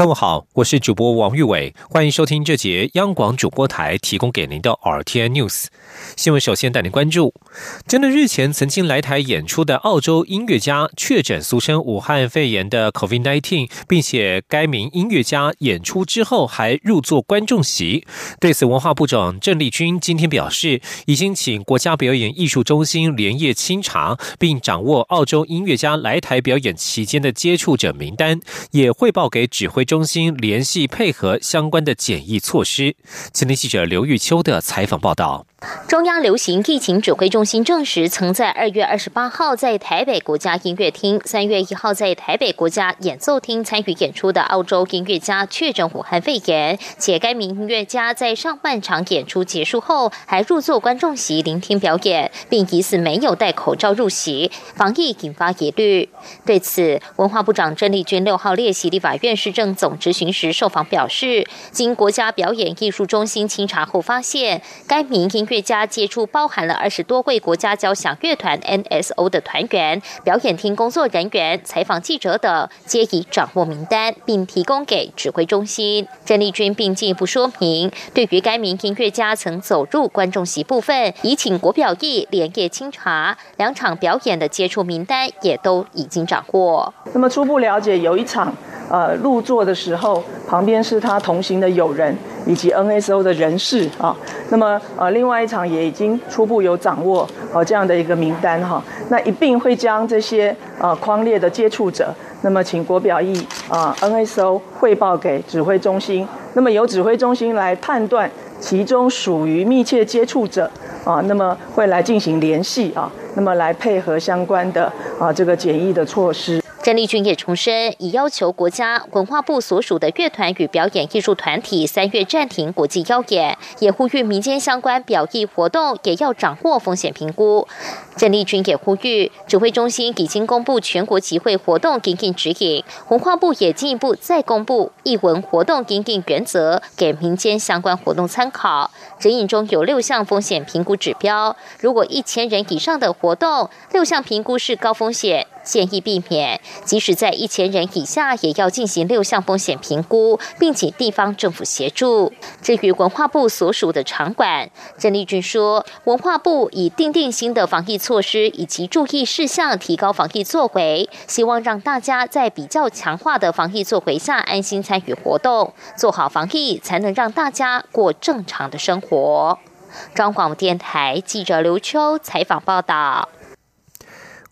各位好，我是主播王玉伟，欢迎收听这节央广主播台提供给您的 RTN News 新闻。首先带您关注，针对日前曾经来台演出的澳洲音乐家确诊俗称武汉肺炎的 COVID-19，并且该名音乐家演出之后还入座观众席。对此，文化部长郑丽君今天表示，已经请国家表演艺术中心连夜清查，并掌握澳洲音乐家来台表演期间的接触者名单，也汇报给指挥。中心联系配合相关的检疫措施。今天记者刘玉秋的采访报道。中央流行疫情指挥中心证实，曾在二月二十八号在台北国家音乐厅、三月一号在台北国家演奏厅参与演出的澳洲音乐家确诊武汉肺炎，且该名音乐家在上半场演出结束后还入座观众席聆听表演，并疑似没有戴口罩入席，防疫引发疑虑。对此，文化部长郑丽君六号列席立法院市政总执行时受访表示，经国家表演艺术中心清查后发现，该名音乐家接触包含了二十多位国家交响乐团 NSO 的团员、表演厅工作人员、采访记者等，皆已掌握名单，并提供给指挥中心。郑丽君并进一步说明，对于该名音乐家曾走入观众席部分，已请国表艺连夜清查，两场表演的接触名单也都已经掌握。那么初步了解，有一场呃入座的时候，旁边是他同行的友人。以及 NSO 的人士啊，那么呃，另外一场也已经初步有掌握呃这样的一个名单哈，那一并会将这些呃框列的接触者，那么请国表艺啊 NSO 汇报给指挥中心，那么由指挥中心来判断其中属于密切接触者啊，那么会来进行联系啊，那么来配合相关的啊这个检疫的措施。郑丽君也重申，已要求国家文化部所属的乐团与表演艺术团体三月暂停国际邀演，也呼吁民间相关表艺活动也要掌握风险评估。郑丽君也呼吁，指挥中心已经公布全国集会活动应应指引，文化部也进一步再公布艺文活动应应原则，给民间相关活动参考。指引中有六项风险评估指标，如果一千人以上的活动，六项评估是高风险。建议避免，即使在一千人以下，也要进行六项风险评估，并请地方政府协助。至于文化部所属的场馆，郑丽君说，文化部已定定新的防疫措施以及注意事项，提高防疫作为，希望让大家在比较强化的防疫作为下，安心参与活动，做好防疫，才能让大家过正常的生活。中广电台记者刘秋采访报道。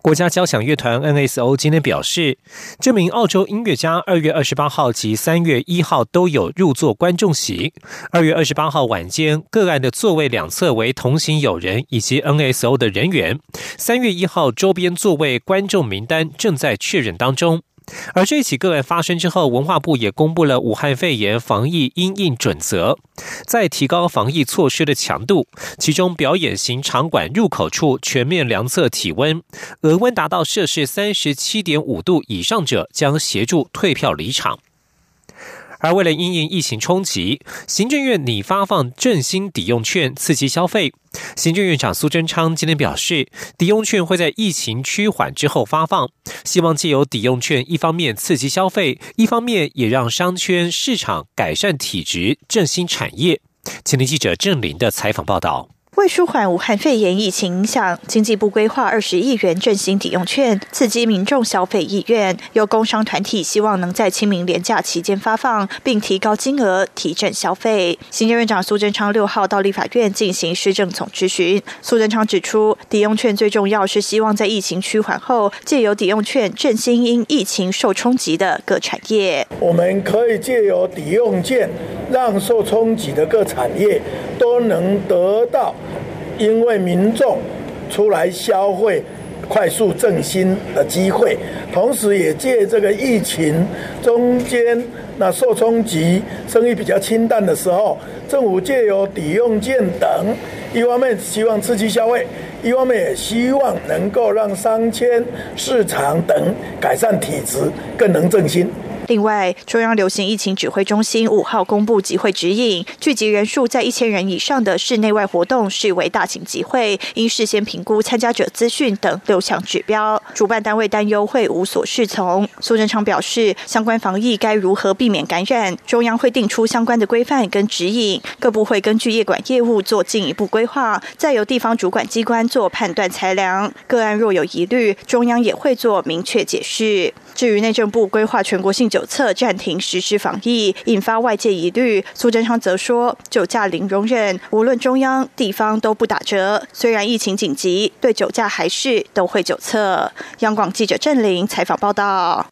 国家交响乐团 NSO 今天表示，这名澳洲音乐家二月二十八号及三月一号都有入座观众席。二月二十八号晚间，个案的座位两侧为同行友人以及 NSO 的人员。三月一号周边座位观众名单正在确认当中。而这起个案发生之后，文化部也公布了武汉肺炎防疫应应准则，在提高防疫措施的强度。其中，表演型场馆入口处全面量测体温，额温达到摄氏三十七点五度以上者将协助退票离场。而为了因应疫情冲击，行政院拟发放振兴抵用券刺激消费。行政院长苏贞昌今天表示，抵用券会在疫情趋缓之后发放，希望借由抵用券，一方面刺激消费，一方面也让商圈市场改善体质，振兴产业。前天记者郑林的采访报道。为舒缓武汉肺炎疫情影响，经济部规划二十亿元振兴抵用券，刺激民众消费意愿。有工商团体希望能在清明廉假期间发放，并提高金额，提振消费。行政院长苏贞昌六号到立法院进行施政总质询。苏贞昌指出，抵用券最重要是希望在疫情趋缓后，借由抵用券振兴因疫情受冲击的各产业。我们可以借由抵用券，让受冲击的各产业都能得到。因为民众出来消费，快速振兴的机会，同时也借这个疫情中间那受冲击、生意比较清淡的时候，政府借由抵用券等，一方面希望刺激消费，一方面也希望能够让商圈、市场等改善体质，更能振兴。另外，中央流行疫情指挥中心五号公布集会指引，聚集人数在一千人以上的室内外活动视为大型集会，应事先评估参加者资讯等六项指标。主办单位担忧会无所适从。苏贞昌表示，相关防疫该如何避免感染，中央会定出相关的规范跟指引，各部会根据业管业务做进一步规划，再由地方主管机关做判断裁量。个案若有疑虑，中央也会做明确解释。至于内政部规划全国性酒测暂停实施防疫，引发外界疑虑。苏贞昌则说，酒驾零容忍，无论中央地方都不打折。虽然疫情紧急，对酒驾还是都会酒测。央广记者郑玲采访报道。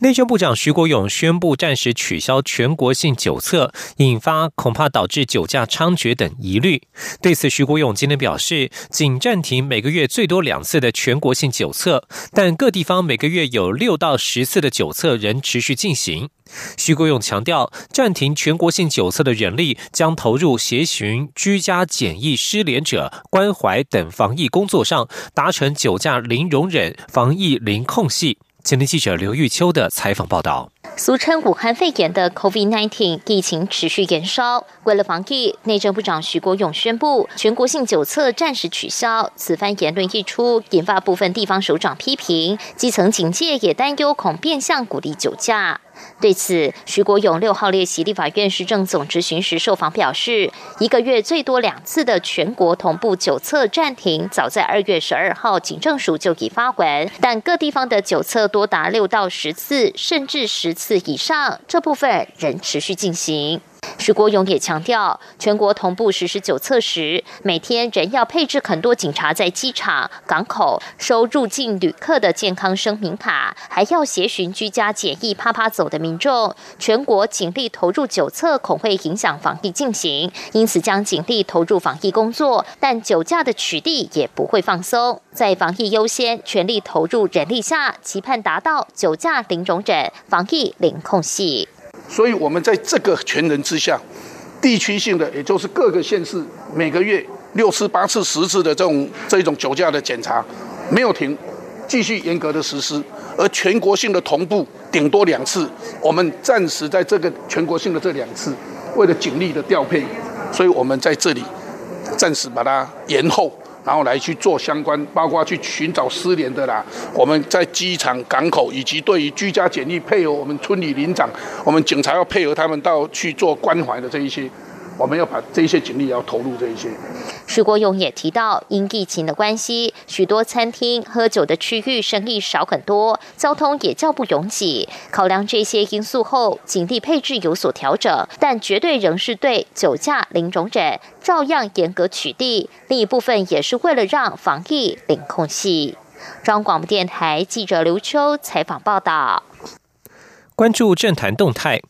内政部长徐国勇宣布暂时取消全国性酒测，引发恐怕导致酒驾猖獗等疑虑。对此，徐国勇今天表示，仅暂停每个月最多两次的全国性酒测，但各地方每个月有六到十次的酒测仍持续进行。徐国勇强调，暂停全国性酒测的人力将投入协寻居家检疫失联者关怀等防疫工作上，达成酒驾零容忍、防疫零空隙。前天记者刘玉秋的采访报道。俗称武汉肺炎的 COVID-19 疫情持续延烧，为了防疫，内政部长徐国勇宣布全国性酒测暂时取消。此番言论一出，引发部分地方首长批评，基层警界也担忧恐变相鼓励酒驾。对此，徐国勇六号列席立法院市政总执行时受访表示，一个月最多两次的全国同步九测暂停，早在二月十二号警政署就已发文，但各地方的九测多达六到十次，甚至十。次以上，这部分仍持续进行。徐国勇也强调，全国同步实施九测时，每天仍要配置很多警察在机场、港口收入境旅客的健康声明卡，还要协寻居家检疫啪啪走的民众。全国警力投入九测，恐会影响防疫进行，因此将警力投入防疫工作，但酒驾的取缔也不会放松。在防疫优先、全力投入人力下，期盼达到酒驾零容忍、防疫零空隙。所以，我们在这个全人之下，地区性的，也就是各个县市每个月六次、八次、十次的这种这种酒驾的检查，没有停，继续严格的实施。而全国性的同步，顶多两次，我们暂时在这个全国性的这两次，为了警力的调配，所以我们在这里暂时把它延后。然后来去做相关，包括去寻找失联的啦。我们在机场、港口以及对于居家检疫，配合我们村里领长，我们警察要配合他们到去做关怀的这一些。我们要把这些警力要投入这一些。徐国勇也提到，因疫情的关系，许多餐厅喝酒的区域生意少很多，交通也较不拥挤。考量这些因素后，警力配置有所调整，但绝对仍是对酒驾零容忍，照样严格取缔。另一部分也是为了让防疫零空隙。中央广播电台记者刘秋采访报道。关注政坛动态。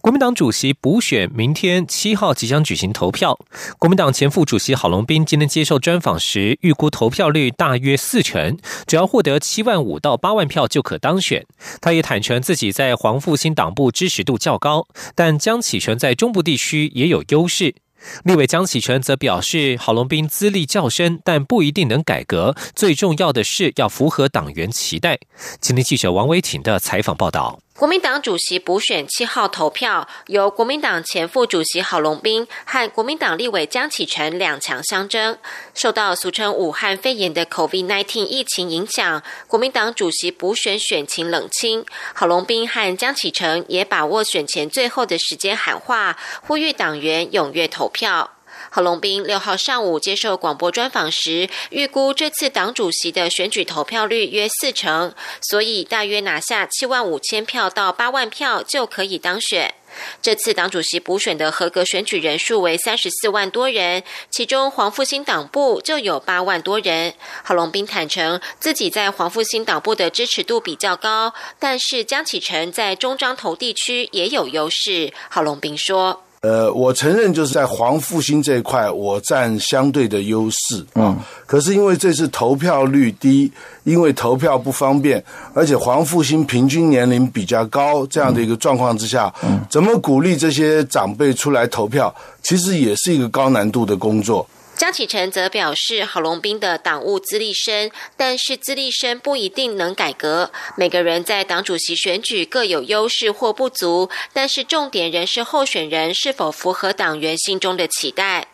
国民党主席补选明天七号即将举行投票。国民党前副主席郝龙斌今天接受专访时，预估投票率大约四成，只要获得七万五到八万票就可当选。他也坦诚自己在黄复兴党部支持度较高，但江启臣在中部地区也有优势。立委江启臣则表示，郝龙斌资历较深，但不一定能改革。最重要的是要符合党员期待。今天记者王维婷的采访报道。国民党主席补选七号投票，由国民党前副主席郝龙斌和国民党立委江启臣两强相争。受到俗称武汉肺炎的 COVID-19 疫情影响，国民党主席补选选情冷清。郝龙斌和江启臣也把握选前最后的时间喊话，呼吁党员踊跃投票。郝龙斌六号上午接受广播专访时，预估这次党主席的选举投票率约四成，所以大约拿下七万五千票到八万票就可以当选。这次党主席补选的合格选举人数为三十四万多人，其中黄复兴党部就有八万多人。郝龙斌坦诚自己在黄复兴党部的支持度比较高，但是江启臣在中彰投地区也有优势。郝龙斌说。呃，我承认就是在黄复兴这一块，我占相对的优势啊。可是因为这次投票率低，因为投票不方便，而且黄复兴平均年龄比较高，这样的一个状况之下，怎么鼓励这些长辈出来投票，其实也是一个高难度的工作。江启臣则表示，郝龙斌的党务资历深，但是资历深不一定能改革。每个人在党主席选举各有优势或不足，但是重点仍是候选人是否符合党员心中的期待。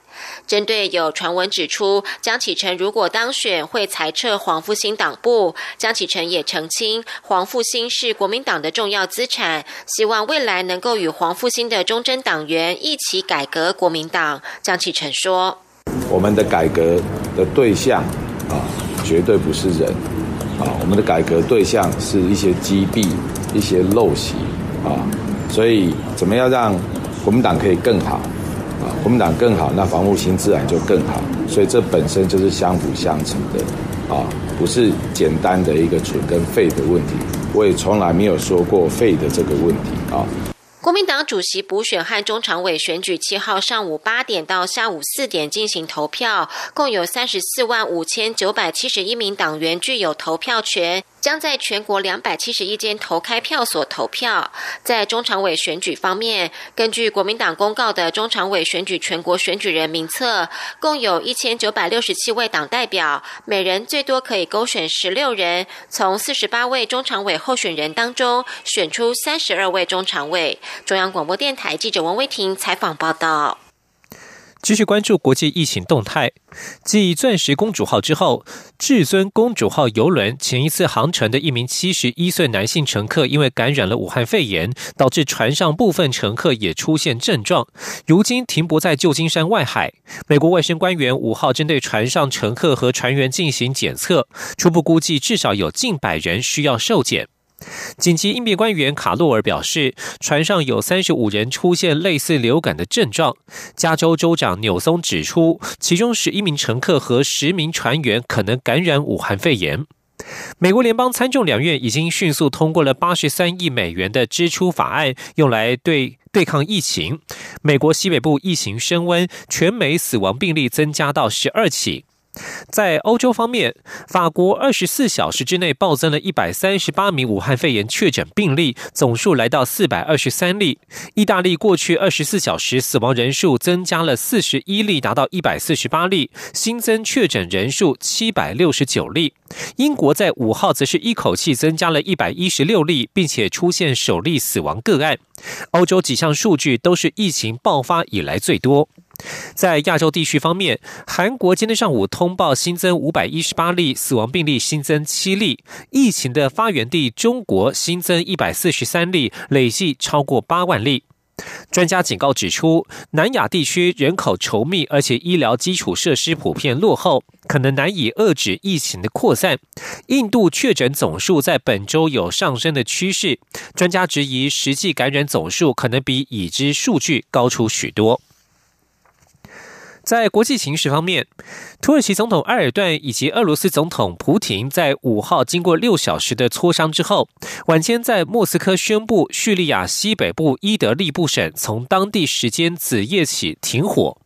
针对有传闻指出江启臣如果当选会裁撤黄复兴党部，江启臣也澄清，黄复兴是国民党的重要资产，希望未来能够与黄复兴的忠贞党员一起改革国民党。江启臣说。我们的改革的对象啊，绝对不是人啊，我们的改革对象是一些积弊、一些陋习啊，所以怎么样让国民党可以更好啊？国民党更好，那防护心自然就更好，所以这本身就是相辅相成的啊，不是简单的一个蠢跟废的问题。我也从来没有说过废的这个问题啊。国民党主席补选和中常委选举七号上午八点到下午四点进行投票，共有三十四万五千九百七十一名党员具有投票权。将在全国两百七十一间投开票所投票。在中常委选举方面，根据国民党公告的中常委选举全国选举人名册，共有一千九百六十七位党代表，每人最多可以勾选十六人。从四十八位中常委候选人当中，选出三十二位中常委。中央广播电台记者王威婷采访报道。继续关注国际疫情动态。继“钻石公主号”之后，“至尊公主号”游轮前一次航程的一名七十一岁男性乘客，因为感染了武汉肺炎，导致船上部分乘客也出现症状，如今停泊在旧金山外海。美国卫生官员五号针对船上乘客和船员进行检测，初步估计至少有近百人需要受检。紧急应变官员卡洛尔表示，船上有三十五人出现类似流感的症状。加州州长纽松指出，其中十一名乘客和十名船员可能感染武汉肺炎。美国联邦参众两院已经迅速通过了八十三亿美元的支出法案，用来对对抗疫情。美国西北部疫情升温，全美死亡病例增加到十二起。在欧洲方面，法国二十四小时之内暴增了一百三十八名武汉肺炎确诊病例，总数来到四百二十三例。意大利过去二十四小时死亡人数增加了四十一例，达到一百四十八例，新增确诊人数七百六十九例。英国在五号则是一口气增加了一百一十六例，并且出现首例死亡个案。欧洲几项数据都是疫情爆发以来最多。在亚洲地区方面，韩国今天上午通报新增五百一十八例死亡病例，新增七例。疫情的发源地中国新增一百四十三例，累计超过八万例。专家警告指出，南亚地区人口稠密，而且医疗基础设施普遍落后，可能难以遏制疫情的扩散。印度确诊总数在本周有上升的趋势，专家质疑实际感染总数可能比已知数据高出许多。在国际形势方面，土耳其总统埃尔段以及俄罗斯总统普廷在五号经过六小时的磋商之后，晚间在莫斯科宣布叙利亚西北部伊德利布省从当地时间子夜起停火。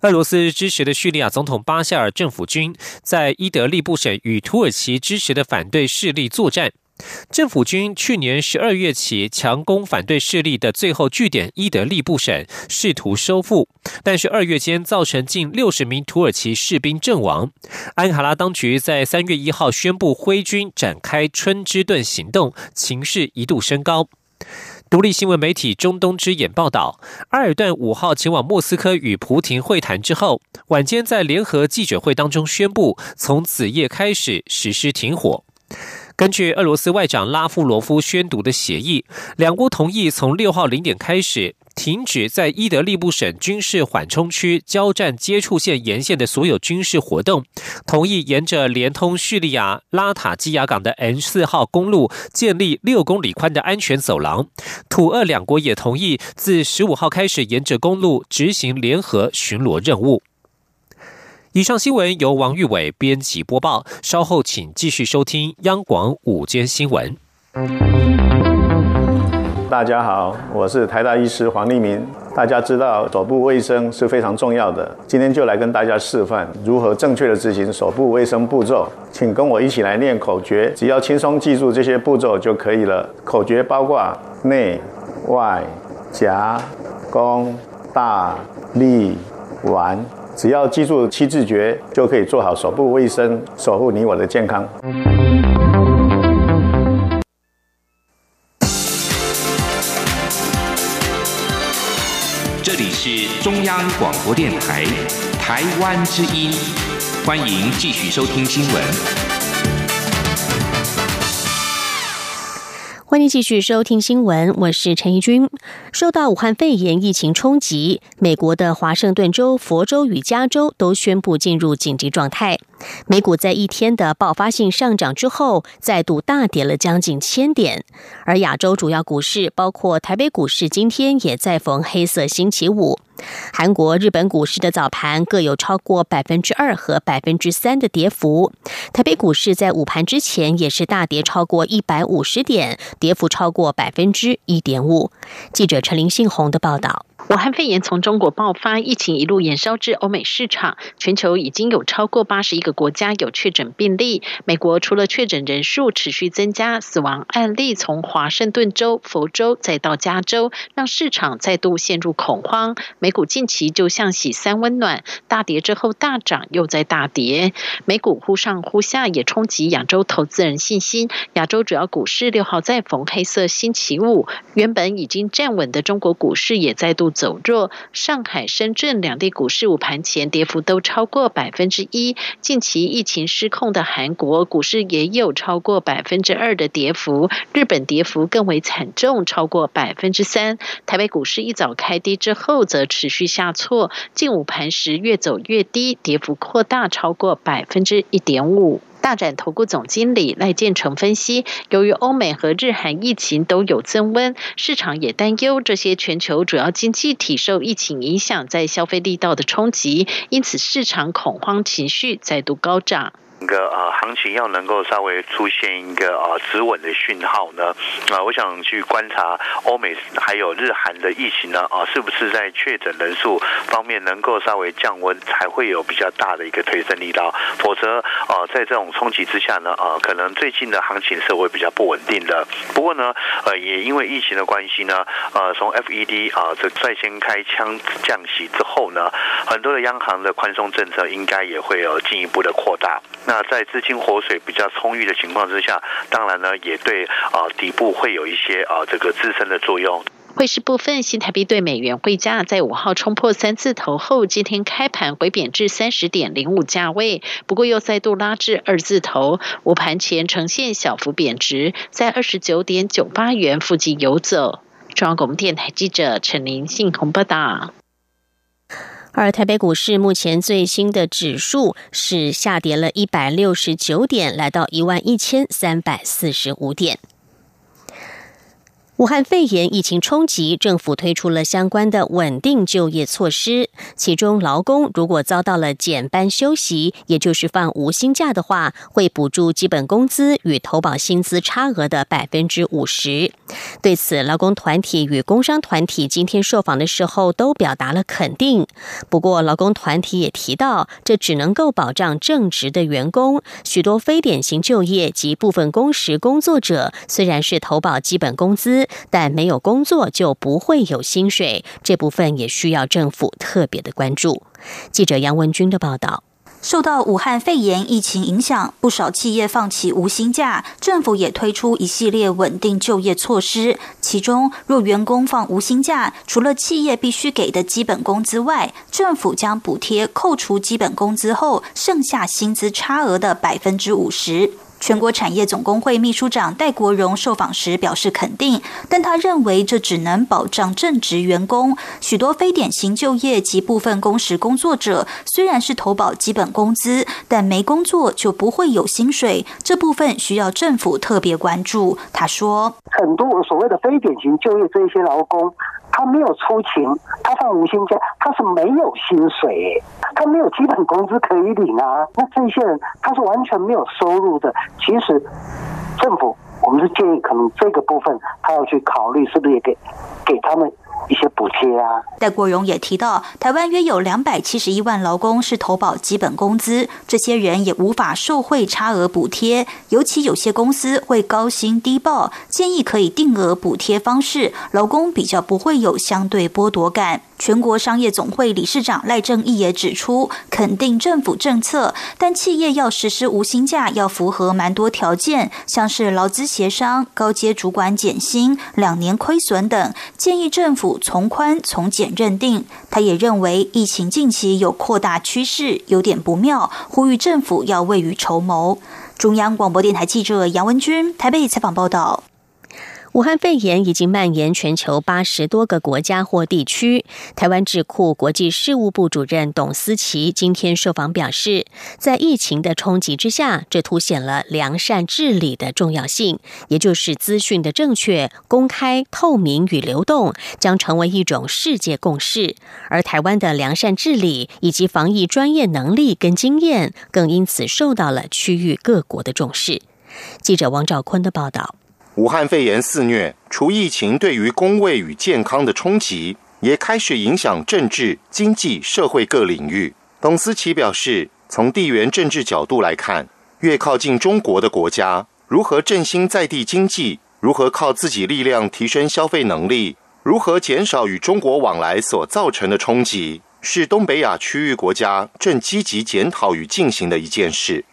俄罗斯支持的叙利亚总统巴夏尔政府军在伊德利布省与土耳其支持的反对势力作战。政府军去年十二月起强攻反对势力的最后据点伊德利布省，试图收复，但是二月间造成近六十名土耳其士兵阵亡。安卡拉当局在三月一号宣布挥军展开春之盾行动，情势一度升高。独立新闻媒体中东之眼报道，埃尔段五号前往莫斯科与普廷会谈之后，晚间在联合记者会当中宣布，从子夜开始实施停火。根据俄罗斯外长拉夫罗夫宣读的协议，两国同意从六号零点开始停止在伊德利布省军事缓冲区交战接触线沿线的所有军事活动，同意沿着连通叙利亚拉塔基亚港的 N 四号公路建立六公里宽的安全走廊。土俄两国也同意自十五号开始沿着公路执行联合巡逻任务。以上新闻由王玉伟编辑播报。稍后请继续收听央广午间新闻。大家好，我是台大医师黄立明。大家知道手部卫生是非常重要的，今天就来跟大家示范如何正确的执行手部卫生步骤。请跟我一起来念口诀，只要轻松记住这些步骤就可以了。口诀包括内、外、夹、弓、大、立、腕。只要记住七字诀，就可以做好手部卫生，守护你我的健康。这里是中央广播电台台湾之音，欢迎继续收听新闻。欢迎继续收听新闻，我是陈怡君。受到武汉肺炎疫情冲击，美国的华盛顿州、佛州与加州都宣布进入紧急状态。美股在一天的爆发性上涨之后，再度大跌了将近千点。而亚洲主要股市，包括台北股市，今天也在逢黑色星期五。韩国、日本股市的早盘各有超过百分之二和百分之三的跌幅。台北股市在午盘之前也是大跌超过一百五十点，跌幅超过百分之一点五。记者陈林信宏的报道。武汉肺炎从中国爆发，疫情一路延烧至欧美市场，全球已经有超过八十一个国家有确诊病例。美国除了确诊人数持续增加，死亡案例从华盛顿州、佛州再到加州，让市场再度陷入恐慌。美股近期就像洗三温暖，大跌之后大涨，又在大跌。美股忽上忽下，也冲击亚洲投资人信心。亚洲主要股市六号再逢黑色星期五，原本已经站稳的中国股市也再度。走弱，上海、深圳两地股市午盘前跌幅都超过百分之一。近期疫情失控的韩国股市也有超过百分之二的跌幅，日本跌幅更为惨重，超过百分之三。台北股市一早开低之后，则持续下挫，近午盘时越走越低，跌幅扩大超过百分之一点五。大展投顾总经理赖建成分析，由于欧美和日韩疫情都有增温，市场也担忧这些全球主要经济体受疫情影响，在消费力道的冲击，因此市场恐慌情绪再度高涨。个啊行情要能够稍微出现一个啊止稳的讯号呢，啊，我想去观察欧美还有日韩的疫情呢，啊，是不是在确诊人数方面能够稍微降温，才会有比较大的一个推升力道。否则，啊，在这种冲击之下呢，啊，可能最近的行情是会比较不稳定的。不过呢，呃，也因为疫情的关系呢，呃，从 FED 啊这率先开枪降息之后呢，很多的央行的宽松政策应该也会有进一步的扩大。那那在资金活水比较充裕的情况之下，当然呢，也对啊底部会有一些啊这个自身的作用。汇市部分，新台币对美元汇价在五号冲破三字头后，今天开盘回贬至三十点零五价位，不过又再度拉至二字头，午盘前呈现小幅贬值，在二十九点九八元附近游走。中央广播电台记者陈林信鸿报道。而台北股市目前最新的指数是下跌了一百六十九点，来到一万一千三百四十五点。武汉肺炎疫情冲击，政府推出了相关的稳定就业措施。其中，劳工如果遭到了减班休息，也就是放无薪假的话，会补助基本工资与投保薪资差额的百分之五十。对此，劳工团体与工商团体今天受访的时候都表达了肯定。不过，劳工团体也提到，这只能够保障正职的员工。许多非典型就业及部分工时工作者，虽然是投保基本工资。但没有工作就不会有薪水，这部分也需要政府特别的关注。记者杨文军的报道。受到武汉肺炎疫情影响，不少企业放弃无薪假，政府也推出一系列稳定就业措施。其中，若员工放无薪假，除了企业必须给的基本工资外，政府将补贴扣除基本工资后剩下薪资差额的百分之五十。全国产业总工会秘书长戴国荣受访时表示肯定，但他认为这只能保障正职员工。许多非典型就业及部分工时工作者虽然是投保基本工资，但没工作就不会有薪水，这部分需要政府特别关注。他说：“很多所谓的非典型就业这些劳工。”他没有出勤，他放无薪假，他是没有薪水，他没有基本工资可以领啊。那这些人他是完全没有收入的。其实政府，我们是建议，可能这个部分他要去考虑，是不是也给给他们。一些补贴啊。戴国荣也提到，台湾约有两百七十一万劳工是投保基本工资，这些人也无法受惠差额补贴，尤其有些公司会高薪低报，建议可以定额补贴方式，劳工比较不会有相对剥夺感。全国商业总会理事长赖正义也指出，肯定政府政策，但企业要实施无薪假，要符合蛮多条件，像是劳资协商、高阶主管减薪、两年亏损等，建议政府从宽从简认定。他也认为疫情近期有扩大趋势，有点不妙，呼吁政府要未雨绸缪。中央广播电台记者杨文君台北采访报道。武汉肺炎已经蔓延全球八十多个国家或地区。台湾智库国际事务部主任董思琪今天受访表示，在疫情的冲击之下，这凸显了良善治理的重要性，也就是资讯的正确、公开、透明与流动将成为一种世界共识。而台湾的良善治理以及防疫专业能力跟经验，更因此受到了区域各国的重视。记者王兆坤的报道。武汉肺炎肆虐，除疫情对于工位与健康的冲击，也开始影响政治、经济、社会各领域。董思琪表示，从地缘政治角度来看，越靠近中国的国家，如何振兴在地经济，如何靠自己力量提升消费能力，如何减少与中国往来所造成的冲击，是东北亚区域国家正积极检讨与进行的一件事。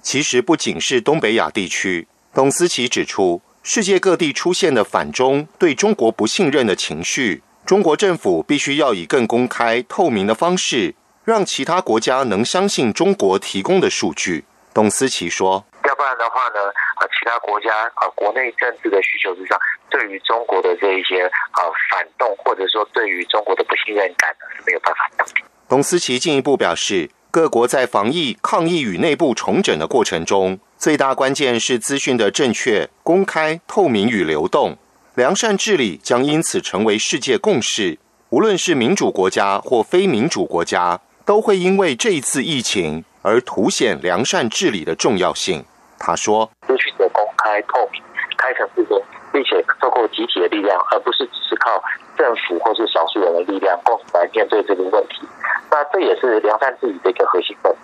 其实不仅是东北亚地区，董思琪指出。世界各地出现的反中、对中国不信任的情绪，中国政府必须要以更公开、透明的方式，让其他国家能相信中国提供的数据。董思琪说：“要不然的话呢，啊，其他国家啊，国内政治的需求之上，对于中国的这一些啊反动，或者说对于中国的不信任感呢是没有办法的。”董思琪进一步表示，各国在防疫、抗疫与内部重整的过程中。最大关键是资讯的正确、公开、透明与流动，良善治理将因此成为世界共识。无论是民主国家或非民主国家，都会因为这一次疫情而凸显良善治理的重要性。他说：“资讯的公开、透明、开诚布公，并且透过集体的力量，而不是只是靠政府或是少数人的力量共同来面对这个问题。那这也是良善治理的一个核心本质。”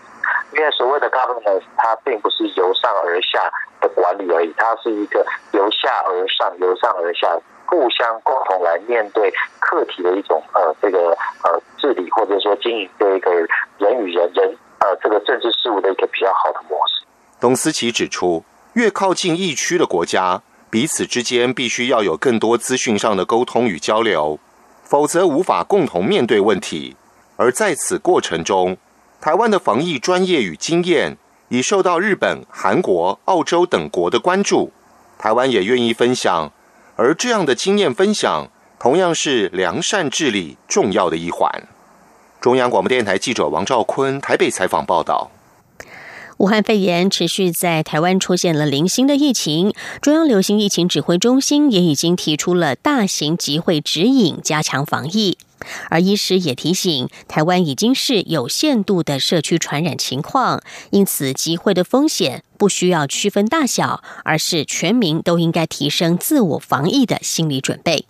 因为所谓的 governance，它并不是由上而下的管理而已，它是一个由下而上、由上而下互相共同来面对课题的一种呃这个呃治理或者说经营这一个人与人人呃这个政治事务的一个比较好的模式。董思琪指出，越靠近疫区的国家，彼此之间必须要有更多资讯上的沟通与交流，否则无法共同面对问题。而在此过程中，台湾的防疫专业与经验已受到日本、韩国、澳洲等国的关注，台湾也愿意分享，而这样的经验分享同样是良善治理重要的一环。中央广播电台记者王兆坤台北采访报道。武汉肺炎持续在台湾出现了零星的疫情，中央流行疫情指挥中心也已经提出了大型集会指引，加强防疫。而医师也提醒，台湾已经是有限度的社区传染情况，因此集会的风险不需要区分大小，而是全民都应该提升自我防疫的心理准备。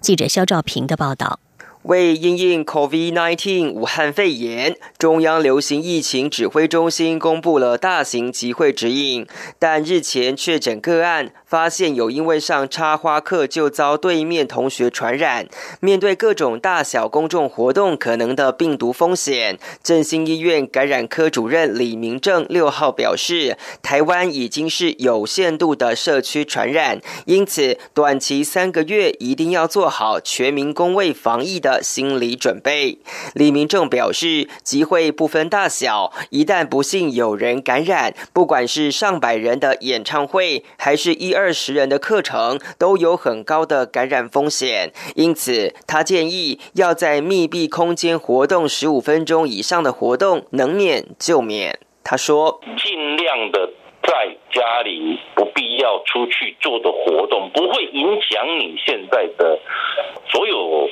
记者肖兆平的报道。为因应 COVID-19 武汉肺炎，中央流行疫情指挥中心公布了大型集会指引，但日前确诊个案。发现有因为上插花课就遭对面同学传染。面对各种大小公众活动可能的病毒风险，振兴医院感染科主任李明正六号表示，台湾已经是有限度的社区传染，因此短期三个月一定要做好全民公卫防疫的心理准备。李明正表示，集会不分大小，一旦不幸有人感染，不管是上百人的演唱会，还是一二。二十人的课程都有很高的感染风险，因此他建议要在密闭空间活动十五分钟以上的活动能免就免。他说：“尽量的在家里不必要出去做的活动，不会影响你现在的所有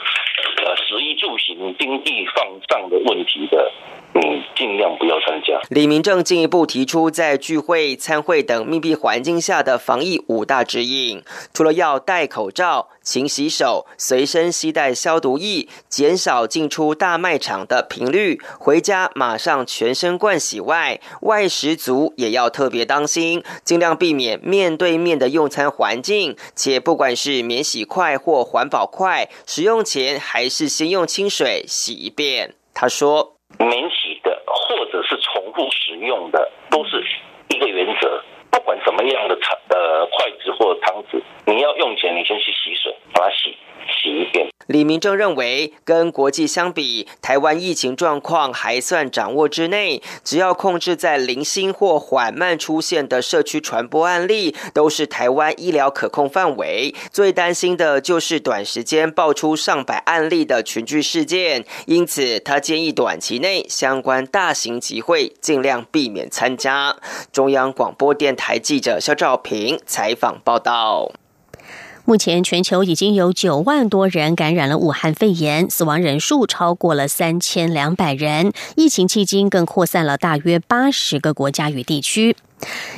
呃食衣住行经济放上的问题的，嗯，尽量不要参加。李明正进一步提出，在聚会、参会等密闭环境下的防疫五大指引，除了要戴口罩。勤洗手，随身携带消毒液，减少进出大卖场的频率，回家马上全身灌洗外，外食族也要特别当心，尽量避免面对面的用餐环境，且不管是免洗筷或环保筷，使用前还是先用清水洗一遍。他说：“免洗用的，都是一个原则。”不管什么样的汤呃筷子或汤匙，你要用前，你先去洗水，把它洗洗一遍。李明正认为，跟国际相比，台湾疫情状况还算掌握之内。只要控制在零星或缓慢出现的社区传播案例，都是台湾医疗可控范围。最担心的就是短时间爆出上百案例的群聚事件。因此，他建议短期内相关大型集会尽量避免参加。中央广播电台记者肖兆平采访报道。目前，全球已经有九万多人感染了武汉肺炎，死亡人数超过了三千两百人。疫情迄今更扩散了大约八十个国家与地区。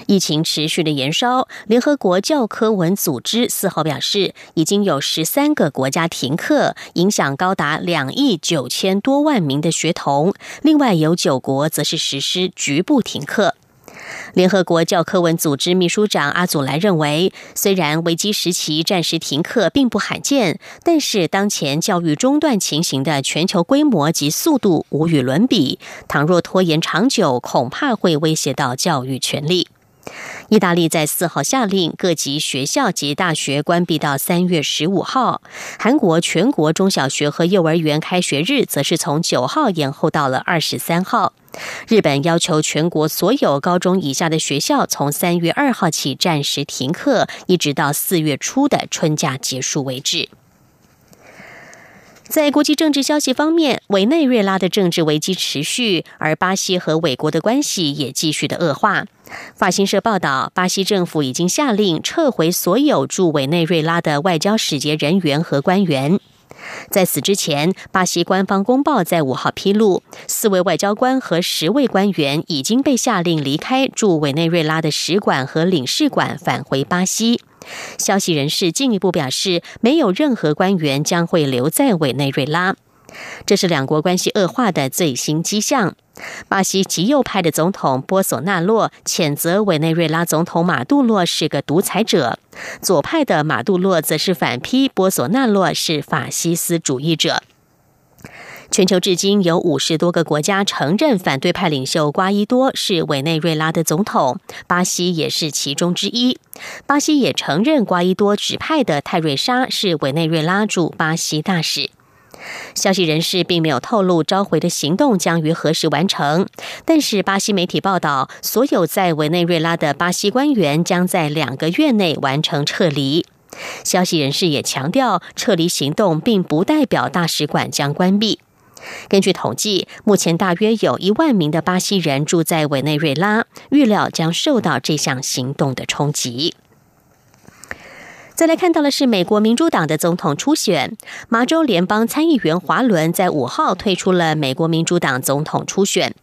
疫情持续的延烧，联合国教科文组织四号表示，已经有十三个国家停课，影响高达两亿九千多万名的学童。另外有九国则是实施局部停课。联合国教科文组织秘书长阿祖莱认为，虽然危机时期暂时停课并不罕见，但是当前教育中断情形的全球规模及速度无与伦比。倘若拖延长久，恐怕会威胁到教育权利。意大利在四号下令各级学校及大学关闭到三月十五号。韩国全国中小学和幼儿园开学日则是从九号延后到了二十三号。日本要求全国所有高中以下的学校从三月二号起暂时停课，一直到四月初的春假结束为止。在国际政治消息方面，委内瑞拉的政治危机持续，而巴西和美国的关系也继续的恶化。法新社报道，巴西政府已经下令撤回所有驻委内瑞拉的外交使节人员和官员。在此之前，巴西官方公报在五号披露，四位外交官和十位官员已经被下令离开驻委内瑞拉的使馆和领事馆，返回巴西。消息人士进一步表示，没有任何官员将会留在委内瑞拉。这是两国关系恶化的最新迹象。巴西极右派的总统波索纳洛谴责委内瑞拉总统马杜洛是个独裁者，左派的马杜洛则是反批波索纳洛是法西斯主义者。全球至今有五十多个国家承认反对派领袖瓜伊多是委内瑞拉的总统，巴西也是其中之一。巴西也承认瓜伊多指派的泰瑞莎是委内瑞拉驻巴西大使。消息人士并没有透露召回的行动将于何时完成，但是巴西媒体报道，所有在委内瑞拉的巴西官员将在两个月内完成撤离。消息人士也强调，撤离行动并不代表大使馆将关闭。根据统计，目前大约有一万名的巴西人住在委内瑞拉，预料将受到这项行动的冲击。再来看到的是美国民主党的总统初选，麻州联邦参议员华伦在五号退出了美国民主党总统初选。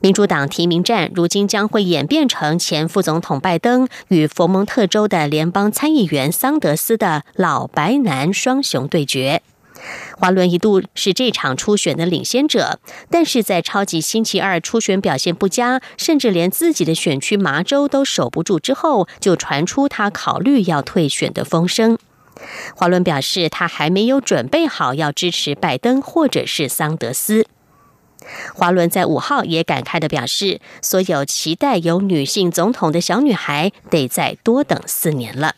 民主党提名战如今将会演变成前副总统拜登与佛蒙特州的联邦参议员桑德斯的老白男双雄对决。华伦一度是这场初选的领先者，但是在超级星期二初选表现不佳，甚至连自己的选区麻州都守不住之后，就传出他考虑要退选的风声。华伦表示，他还没有准备好要支持拜登或者是桑德斯。华伦在五号也感慨的表示，所有期待有女性总统的小女孩，得再多等四年了。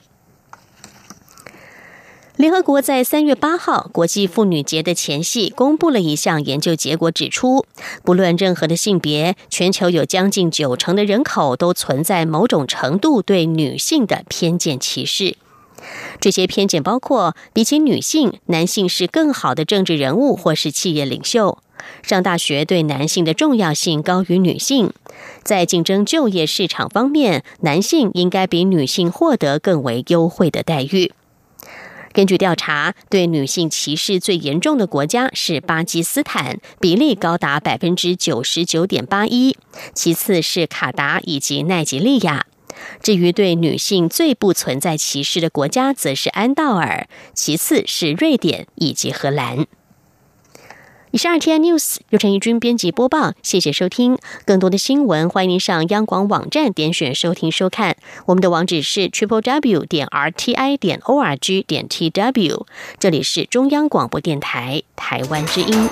联合国在三月八号国际妇女节的前夕，公布了一项研究结果，指出，不论任何的性别，全球有将近九成的人口都存在某种程度对女性的偏见歧视。这些偏见包括，比起女性，男性是更好的政治人物或是企业领袖；上大学对男性的重要性高于女性；在竞争就业市场方面，男性应该比女性获得更为优惠的待遇。根据调查，对女性歧视最严重的国家是巴基斯坦，比例高达百分之九十九点八一，其次是卡达以及奈及利亚。至于对女性最不存在歧视的国家，则是安道尔，其次是瑞典以及荷兰。以上 T I News 由陈义军编辑播报，谢谢收听。更多的新闻，欢迎您上央广网站点选收听收看。我们的网址是 triple w 点 r t i 点 o r g 点 t w。这里是中央广播电台台湾之音。